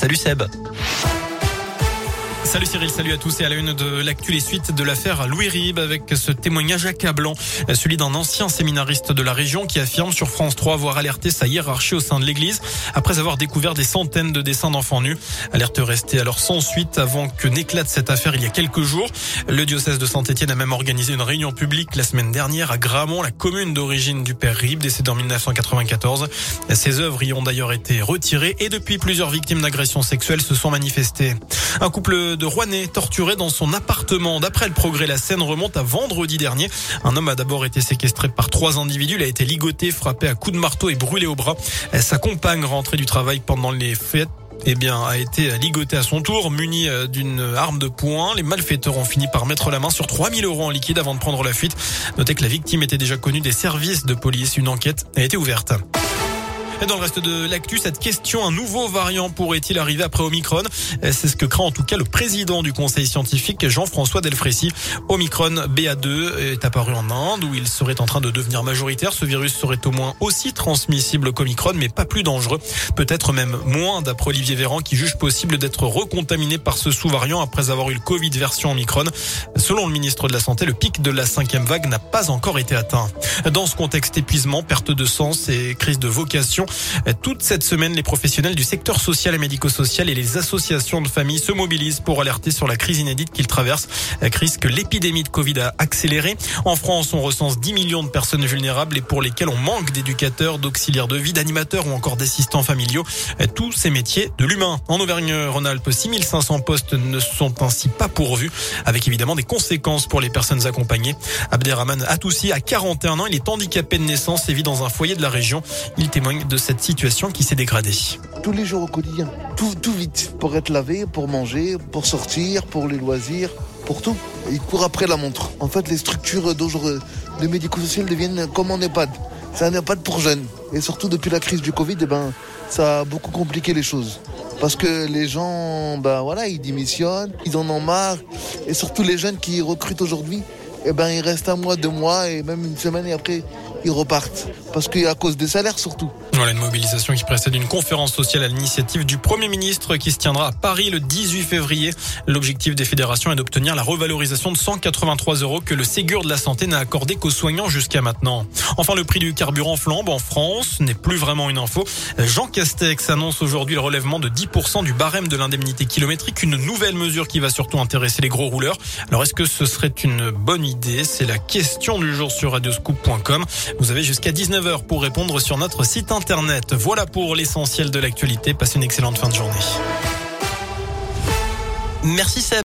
Salut Seb. Salut Cyril, salut à tous et à la une de l'actu les suites de l'affaire Louis Rib avec ce témoignage accablant, celui d'un ancien séminariste de la région qui affirme sur France 3 avoir alerté sa hiérarchie au sein de l'église après avoir découvert des centaines de dessins d'enfants nus. Alerte restée alors sans suite avant que n'éclate cette affaire il y a quelques jours. Le diocèse de Saint-Etienne a même organisé une réunion publique la semaine dernière à Gramont, la commune d'origine du père Rib, décédé en 1994. Ses œuvres y ont d'ailleurs été retirées et depuis plusieurs victimes d'agressions sexuelles se sont manifestées. Un couple de Rouennais torturé dans son appartement. D'après le progrès, la scène remonte à vendredi dernier. Un homme a d'abord été séquestré par trois individus. Il a été ligoté, frappé à coups de marteau et brûlé au bras. Sa compagne rentrée du travail pendant les fêtes eh bien, a été ligoté à son tour, muni euh, d'une arme de poing. Les malfaiteurs ont fini par mettre la main sur 3000 euros en liquide avant de prendre la fuite. Notez que la victime était déjà connue des services de police. Une enquête a été ouverte. Et dans le reste de l'actu, cette question, un nouveau variant pourrait-il arriver après Omicron? C'est ce que craint en tout cas le président du conseil scientifique, Jean-François Delfrécy. Omicron BA2 est apparu en Inde où il serait en train de devenir majoritaire. Ce virus serait au moins aussi transmissible qu'Omicron, mais pas plus dangereux. Peut-être même moins d'après Olivier Véran qui juge possible d'être recontaminé par ce sous-variant après avoir eu le Covid version Omicron. Selon le ministre de la Santé, le pic de la cinquième vague n'a pas encore été atteint. Dans ce contexte épuisement, perte de sens et crise de vocation, toute cette semaine, les professionnels du secteur social et médico-social et les associations de familles se mobilisent pour alerter sur la crise inédite qu'ils traversent, crise que l'épidémie de Covid a accélérée. En France, on recense 10 millions de personnes vulnérables et pour lesquelles on manque d'éducateurs, d'auxiliaires de vie, d'animateurs ou encore d'assistants familiaux. Tous ces métiers de l'humain. En Auvergne-Rhône-Alpes, 6500 postes ne sont ainsi pas pourvus, avec évidemment des conséquences pour les personnes accompagnées. Abderrahman Atoussi a 41 ans, il est handicapé de naissance et vit dans un foyer de la région. Il témoigne de cette situation qui s'est dégradée. Tous les jours au quotidien, tout, vite, pour être lavé, pour manger, pour sortir, pour les loisirs, pour tout. Il court après la montre. En fait, les structures le médico-social deviennent comme en EHPAD. C'est un EHPAD pour jeunes. Et surtout depuis la crise du Covid, eh ben, ça a beaucoup compliqué les choses. Parce que les gens, ben voilà, ils démissionnent, ils en ont marre. Et surtout les jeunes qui recrutent aujourd'hui, eh ben, ils restent un mois, deux mois et même une semaine et après, ils repartent. Parce qu'à cause des salaires surtout. Voilà une mobilisation qui précède une conférence sociale à l'initiative du Premier ministre qui se tiendra à Paris le 18 février. L'objectif des fédérations est d'obtenir la revalorisation de 183 euros que le Ségur de la Santé n'a accordé qu'aux soignants jusqu'à maintenant. Enfin, le prix du carburant flambe en France n'est plus vraiment une info. Jean Castex annonce aujourd'hui le relèvement de 10% du barème de l'indemnité kilométrique, une nouvelle mesure qui va surtout intéresser les gros rouleurs. Alors, est-ce que ce serait une bonne idée? C'est la question du jour sur radioscoop.com. Vous avez jusqu'à 19h pour répondre sur notre site internet. Voilà pour l'essentiel de l'actualité. Passez une excellente fin de journée. Merci Seb.